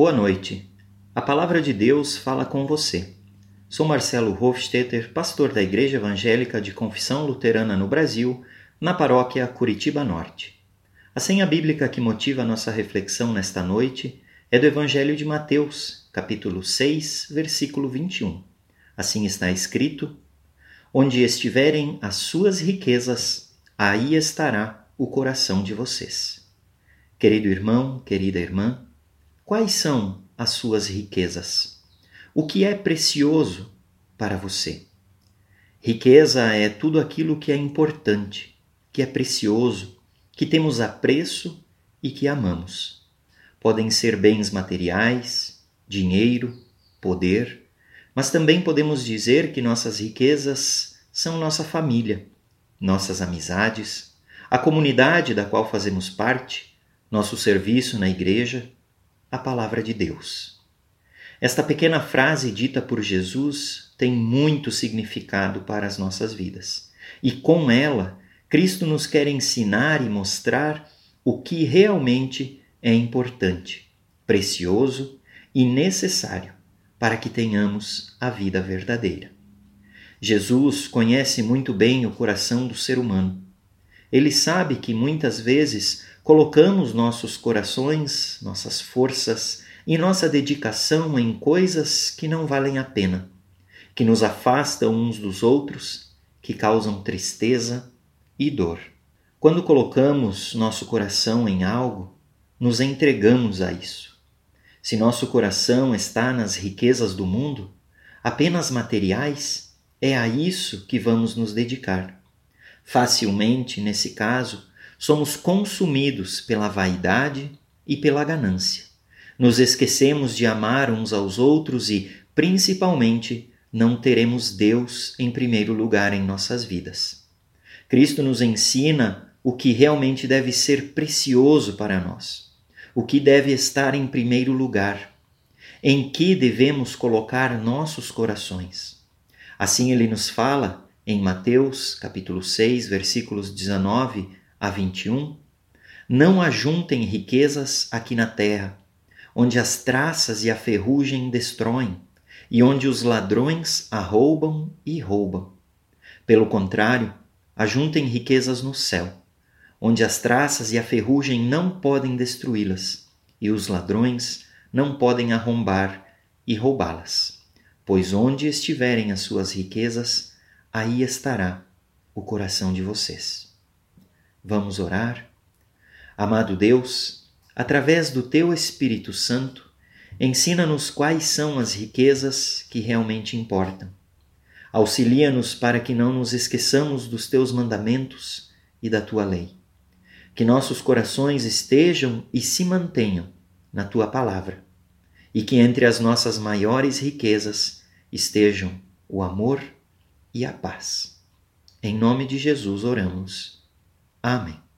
Boa noite. A palavra de Deus fala com você. Sou Marcelo Hofstetter, pastor da Igreja Evangélica de Confissão Luterana no Brasil, na paróquia Curitiba Norte. A senha bíblica que motiva nossa reflexão nesta noite é do Evangelho de Mateus, capítulo 6, versículo 21. Assim está escrito: Onde estiverem as suas riquezas, aí estará o coração de vocês. Querido irmão, querida irmã, Quais são as suas riquezas? O que é precioso para você? Riqueza é tudo aquilo que é importante, que é precioso, que temos apreço e que amamos. Podem ser bens materiais, dinheiro, poder, mas também podemos dizer que nossas riquezas são nossa família, nossas amizades, a comunidade da qual fazemos parte, nosso serviço na igreja a palavra de Deus. Esta pequena frase dita por Jesus tem muito significado para as nossas vidas. E com ela, Cristo nos quer ensinar e mostrar o que realmente é importante, precioso e necessário para que tenhamos a vida verdadeira. Jesus conhece muito bem o coração do ser humano. Ele sabe que muitas vezes colocamos nossos corações, nossas forças e nossa dedicação em coisas que não valem a pena, que nos afastam uns dos outros, que causam tristeza e dor. Quando colocamos nosso coração em algo, nos entregamos a isso. Se nosso coração está nas riquezas do mundo, apenas materiais, é a isso que vamos nos dedicar. Facilmente, nesse caso, somos consumidos pela vaidade e pela ganância. Nos esquecemos de amar uns aos outros e, principalmente, não teremos Deus em primeiro lugar em nossas vidas. Cristo nos ensina o que realmente deve ser precioso para nós, o que deve estar em primeiro lugar, em que devemos colocar nossos corações. Assim ele nos fala em Mateus, capítulo 6, versículos 19 a 21, não ajuntem riquezas aqui na terra, onde as traças e a ferrugem destroem, e onde os ladrões arroubam e roubam. Pelo contrário, ajuntem riquezas no céu, onde as traças e a ferrugem não podem destruí-las, e os ladrões não podem arrombar e roubá-las. Pois onde estiverem as suas riquezas, aí estará o coração de vocês. Vamos orar? Amado Deus, através do Teu Espírito Santo, ensina-nos quais são as riquezas que realmente importam. Auxilia-nos para que não nos esqueçamos dos Teus mandamentos e da Tua lei. Que nossos corações estejam e se mantenham na Tua palavra, e que entre as nossas maiores riquezas estejam o amor e a paz. Em nome de Jesus oramos. Amém.